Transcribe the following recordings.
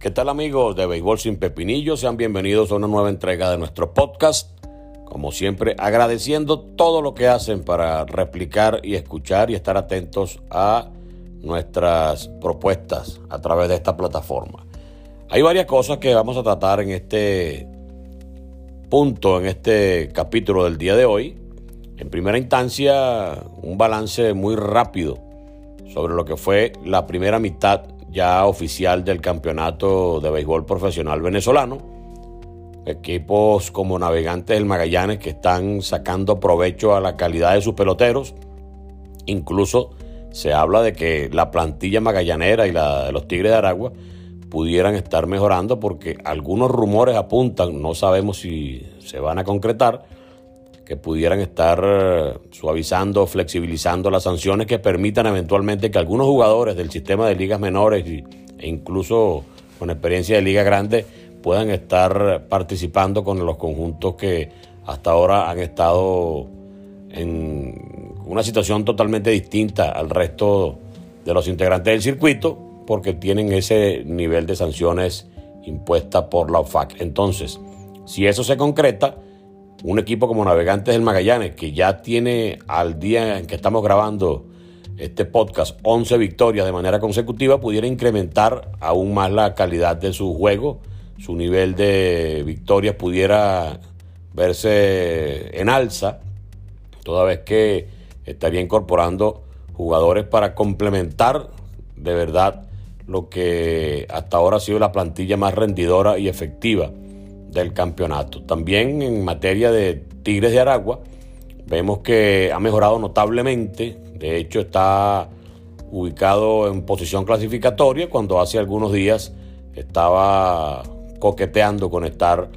¿Qué tal amigos de Béisbol sin Pepinillos? Sean bienvenidos a una nueva entrega de nuestro podcast. Como siempre, agradeciendo todo lo que hacen para replicar y escuchar y estar atentos a nuestras propuestas a través de esta plataforma. Hay varias cosas que vamos a tratar en este punto, en este capítulo del día de hoy. En primera instancia, un balance muy rápido sobre lo que fue la primera mitad ya oficial del campeonato de béisbol profesional venezolano. Equipos como Navegantes del Magallanes que están sacando provecho a la calidad de sus peloteros. Incluso se habla de que la plantilla magallanera y la de los Tigres de Aragua pudieran estar mejorando porque algunos rumores apuntan, no sabemos si se van a concretar, que pudieran estar eh, suavizando, flexibilizando las sanciones que permitan eventualmente que algunos jugadores del sistema de ligas menores e incluso con experiencia de liga grande puedan estar participando con los conjuntos que hasta ahora han estado en una situación totalmente distinta al resto de los integrantes del circuito porque tienen ese nivel de sanciones impuesta por la OFAC. Entonces, si eso se concreta, un equipo como Navegantes del Magallanes, que ya tiene al día en que estamos grabando este podcast 11 victorias de manera consecutiva, pudiera incrementar aún más la calidad de su juego, su nivel de victorias pudiera verse en alza, toda vez que estaría incorporando jugadores para complementar de verdad lo que hasta ahora ha sido la plantilla más rendidora y efectiva del campeonato. También en materia de Tigres de Aragua, vemos que ha mejorado notablemente. De hecho, está ubicado en posición clasificatoria cuando hace algunos días estaba coqueteando con estar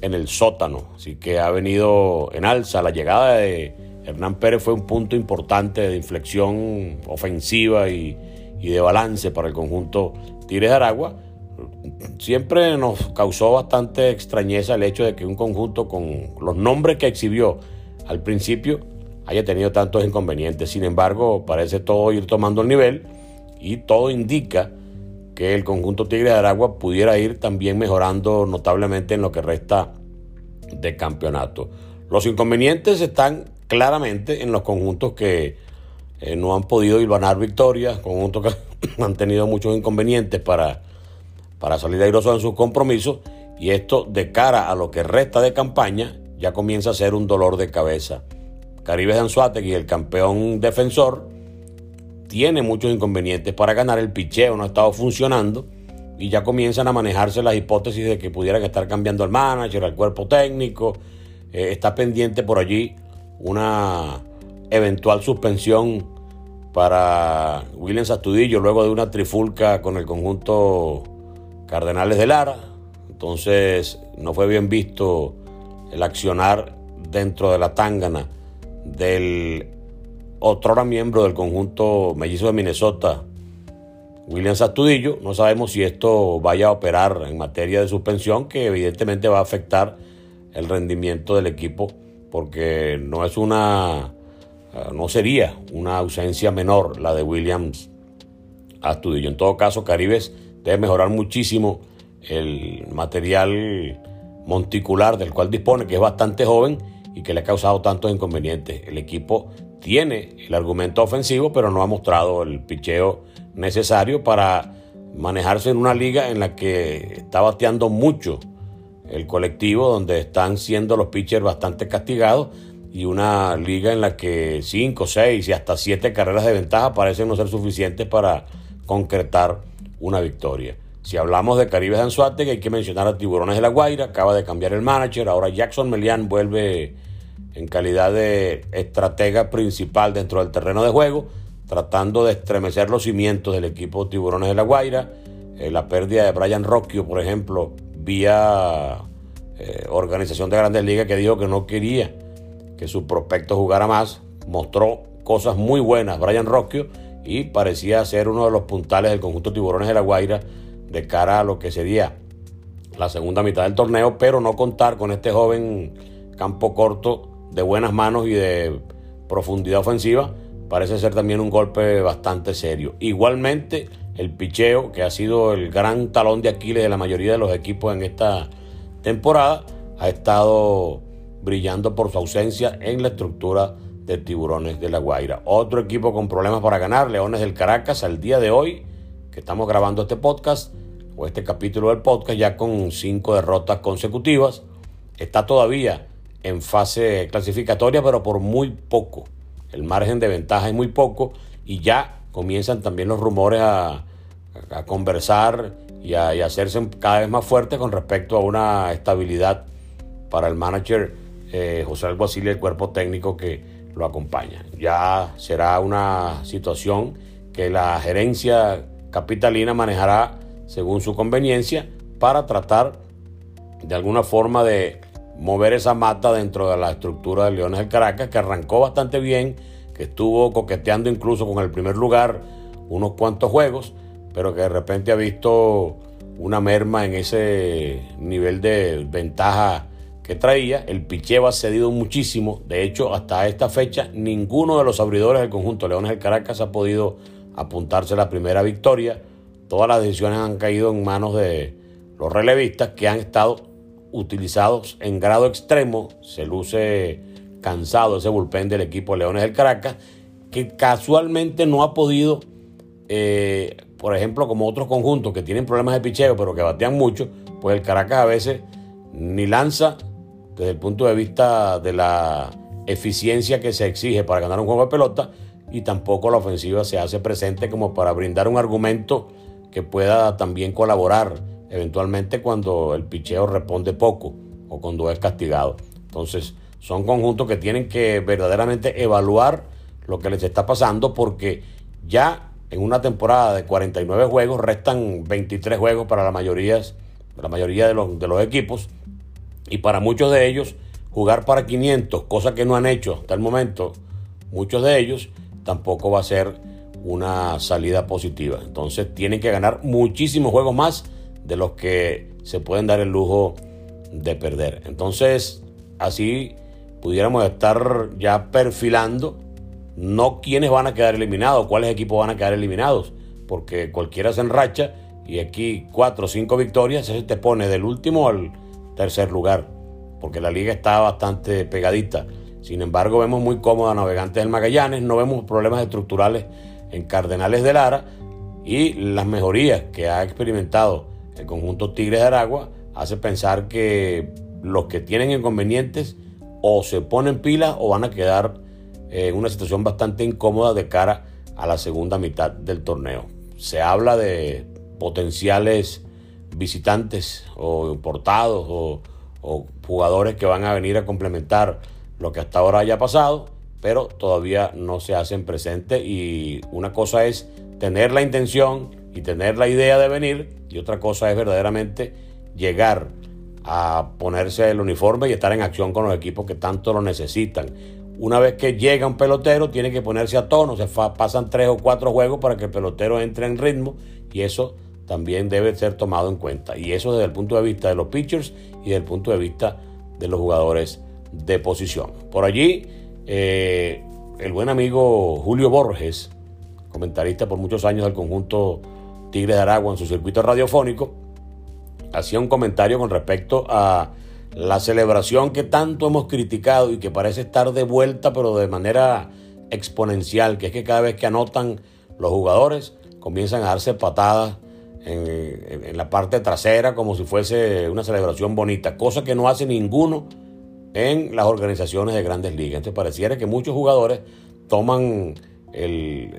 en el sótano. Así que ha venido en alza. La llegada de Hernán Pérez fue un punto importante de inflexión ofensiva y, y de balance para el conjunto Tigres de Aragua siempre nos causó bastante extrañeza el hecho de que un conjunto con los nombres que exhibió al principio haya tenido tantos inconvenientes. Sin embargo, parece todo ir tomando el nivel y todo indica que el conjunto Tigre de Aragua pudiera ir también mejorando notablemente en lo que resta de campeonato. Los inconvenientes están claramente en los conjuntos que eh, no han podido ganar victorias, conjuntos que han tenido muchos inconvenientes para para salir airoso en sus compromisos y esto de cara a lo que resta de campaña ya comienza a ser un dolor de cabeza. Caribe Anzuategui, el campeón defensor, tiene muchos inconvenientes para ganar, el picheo no ha estado funcionando y ya comienzan a manejarse las hipótesis de que pudieran estar cambiando al manager, al cuerpo técnico, eh, está pendiente por allí una eventual suspensión para Williams Astudillo luego de una trifulca con el conjunto Cardenales de Lara. Entonces no fue bien visto el accionar dentro de la tángana del otro miembro del conjunto mellizo de Minnesota, William Sastudillo. No sabemos si esto vaya a operar en materia de suspensión, que evidentemente va a afectar el rendimiento del equipo, porque no es una, no sería una ausencia menor la de Williams Astudillo. En todo caso, Caribes debe mejorar muchísimo el material monticular del cual dispone, que es bastante joven y que le ha causado tantos inconvenientes. El equipo tiene el argumento ofensivo, pero no ha mostrado el picheo necesario para manejarse en una liga en la que está bateando mucho el colectivo, donde están siendo los pitchers bastante castigados, y una liga en la que 5, 6 y hasta 7 carreras de ventaja parecen no ser suficientes para concretar una victoria. Si hablamos de Caribe que hay que mencionar a Tiburones de la Guaira, acaba de cambiar el manager, ahora Jackson Melian vuelve en calidad de estratega principal dentro del terreno de juego, tratando de estremecer los cimientos del equipo Tiburones de la Guaira. Eh, la pérdida de Brian Rocchio, por ejemplo, vía eh, organización de grandes ligas que dijo que no quería que su prospecto jugara más. Mostró cosas muy buenas Brian Rocchio y parecía ser uno de los puntales del conjunto Tiburones de la Guaira de cara a lo que sería la segunda mitad del torneo, pero no contar con este joven campo corto de buenas manos y de profundidad ofensiva parece ser también un golpe bastante serio. Igualmente, el picheo, que ha sido el gran talón de Aquiles de la mayoría de los equipos en esta temporada, ha estado brillando por su ausencia en la estructura de Tiburones de la Guaira. Otro equipo con problemas para ganar, Leones del Caracas, al día de hoy, que estamos grabando este podcast, o este capítulo del podcast, ya con cinco derrotas consecutivas. Está todavía en fase clasificatoria, pero por muy poco. El margen de ventaja es muy poco y ya comienzan también los rumores a, conversar y a, hacerse cada vez más fuertes con respecto a una estabilidad para el manager eh, José Alguacil y el cuerpo técnico que lo acompaña. Ya será una situación que la gerencia capitalina manejará según su conveniencia para tratar de alguna forma de mover esa mata dentro de la estructura de Leones del Caracas, que arrancó bastante bien, que estuvo coqueteando incluso con el primer lugar unos cuantos juegos, pero que de repente ha visto una merma en ese nivel de ventaja que traía. El picheo ha cedido muchísimo. De hecho, hasta esta fecha, ninguno de los abridores del conjunto Leones del Caracas ha podido apuntarse la primera victoria. Todas las decisiones han caído en manos de los relevistas que han estado utilizados en grado extremo. Se luce cansado ese bullpen del equipo Leones del Caracas, que casualmente no ha podido, eh, por ejemplo, como otros conjuntos que tienen problemas de picheo, pero que batean mucho, pues el Caracas a veces ni lanza desde el punto de vista de la eficiencia que se exige para ganar un juego de pelota y tampoco la ofensiva se hace presente como para brindar un argumento que pueda también colaborar eventualmente cuando el picheo responde poco o cuando es castigado. Entonces, son conjuntos que tienen que verdaderamente evaluar lo que les está pasando porque ya en una temporada de 49 juegos restan 23 juegos para la mayoría, la mayoría de, los, de los equipos y para muchos de ellos jugar para 500, cosa que no han hecho hasta el momento muchos de ellos, tampoco va a ser una salida positiva. Entonces tienen que ganar muchísimos juegos más de los que se pueden dar el lujo de perder. Entonces, así pudiéramos estar ya perfilando no quiénes van a quedar eliminados, cuáles equipos van a quedar eliminados, porque cualquiera se enracha y aquí cuatro o cinco victorias, se te pone del último al tercer lugar, porque la liga está bastante pegadita. Sin embargo, vemos muy cómoda Navegantes del Magallanes, no vemos problemas estructurales en Cardenales de Lara y las mejorías que ha experimentado el conjunto Tigres de Aragua hace pensar que los que tienen inconvenientes o se ponen pilas o van a quedar en una situación bastante incómoda de cara a la segunda mitad del torneo. Se habla de potenciales visitantes o importados o, o jugadores que van a venir a complementar lo que hasta ahora haya pasado, pero todavía no se hacen presentes y una cosa es tener la intención y tener la idea de venir y otra cosa es verdaderamente llegar a ponerse el uniforme y estar en acción con los equipos que tanto lo necesitan. Una vez que llega un pelotero, tiene que ponerse a tono, se pasan tres o cuatro juegos para que el pelotero entre en ritmo y eso también debe ser tomado en cuenta. Y eso desde el punto de vista de los pitchers y desde el punto de vista de los jugadores de posición. Por allí, eh, el buen amigo Julio Borges, comentarista por muchos años del conjunto Tigres de Aragua en su circuito radiofónico, hacía un comentario con respecto a la celebración que tanto hemos criticado y que parece estar de vuelta, pero de manera exponencial, que es que cada vez que anotan los jugadores comienzan a darse patadas en, la parte trasera como si fuese una celebración bonita, cosa que no hace ninguno en las organizaciones de grandes ligas. Entonces pareciera que muchos jugadores toman el,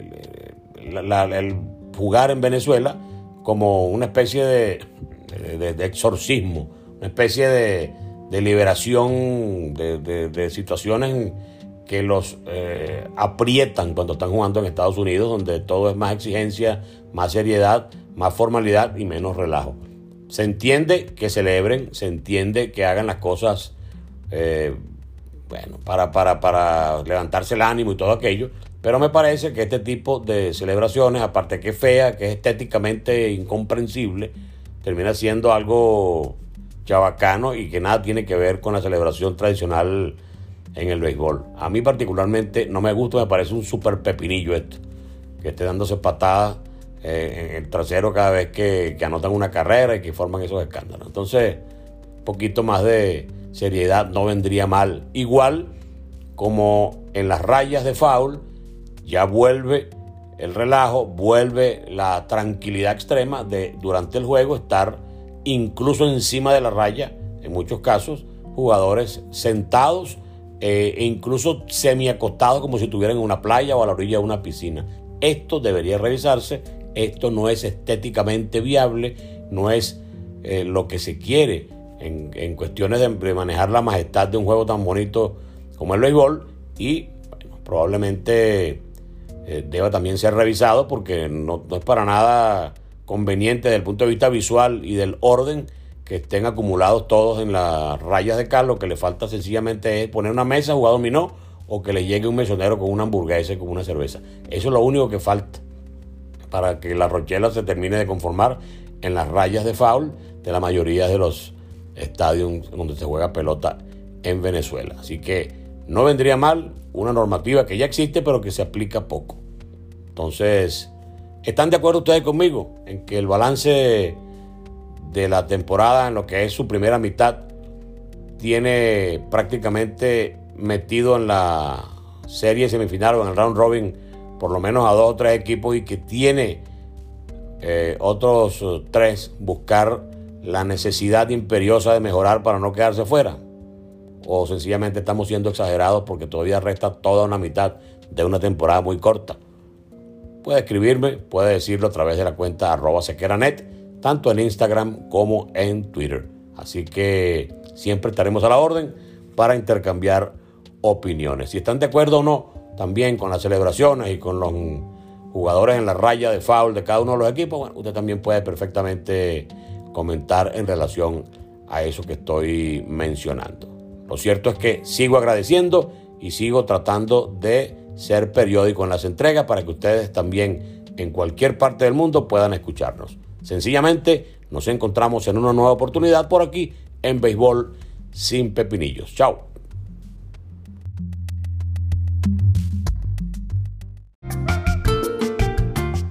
jugar en Venezuela como una especie de, de, exorcismo, una especie de, liberación de, situaciones que los eh, aprietan cuando están jugando en Estados Unidos, donde todo es más exigencia, más seriedad, más formalidad y menos relajo. se entiende que celebren, se entiende que hagan las cosas, eh, bueno, para, para, para levantarse el ánimo y todo aquello, pero me parece que este tipo de celebraciones, aparte que es fea, que es estéticamente incomprensible, termina siendo algo chabacano y que nada tiene que ver con la celebración tradicional en el béisbol. A mí particularmente no me gusta, me parece un súper pepinillo esto, que esté dándose patadas eh, en el trasero cada vez que, anotan una carrera y que forman esos escándalos. Entonces, un poquito más de seriedad no vendría mal. Igual como en las rayas de foul, ya vuelve el relajo, vuelve la tranquilidad extrema de durante el juego estar incluso encima de la raya, en muchos casos, jugadores sentados eh, e incluso semiacostados como si estuvieran en una playa o a la orilla de una piscina. Esto debería revisarse, esto no es estéticamente viable, no es eh, lo que se quiere en, cuestiones de, manejar la majestad de un juego tan bonito como el béisbol y probablemente eh, deba también ser revisado porque no, no es para nada conveniente desde el punto de vista visual y del orden que estén acumulados todos en las rayas de Carlos, que le falta sencillamente es poner una mesa, jugar dominó, o que le llegue un mesonero con una hamburguesa y con una cerveza. Eso es lo único que falta para que la Rochela se termine de conformar en las rayas de foul de la mayoría de los estadios donde se juega pelota en Venezuela. Así que no vendría mal una normativa que ya existe, pero que se aplica poco. Entonces, ¿están de acuerdo ustedes conmigo en que el balance de la temporada en lo que es su primera mitad tiene prácticamente metido en la serie semifinal o en el round robin por lo menos a dos o tres equipos y que tiene eh, otros tres buscar la necesidad imperiosa de mejorar para no quedarse fuera o sencillamente estamos siendo exagerados porque todavía resta toda una mitad de una temporada muy corta. Puede escribirme, puede decirlo a través de la cuenta arroba sequeranet tanto en Instagram como en Twitter. Así que siempre estaremos a la orden para intercambiar opiniones. Si están de acuerdo o no también con las celebraciones y con los jugadores en la raya de foul de cada uno de los equipos, usted también puede perfectamente comentar en relación a eso que estoy mencionando. Lo cierto es que sigo agradeciendo y sigo tratando de ser periódico en las entregas para que ustedes también en cualquier parte del mundo puedan escucharnos. Sencillamente nos encontramos en una nueva oportunidad por aquí en Béisbol sin Pepinillos. Chao.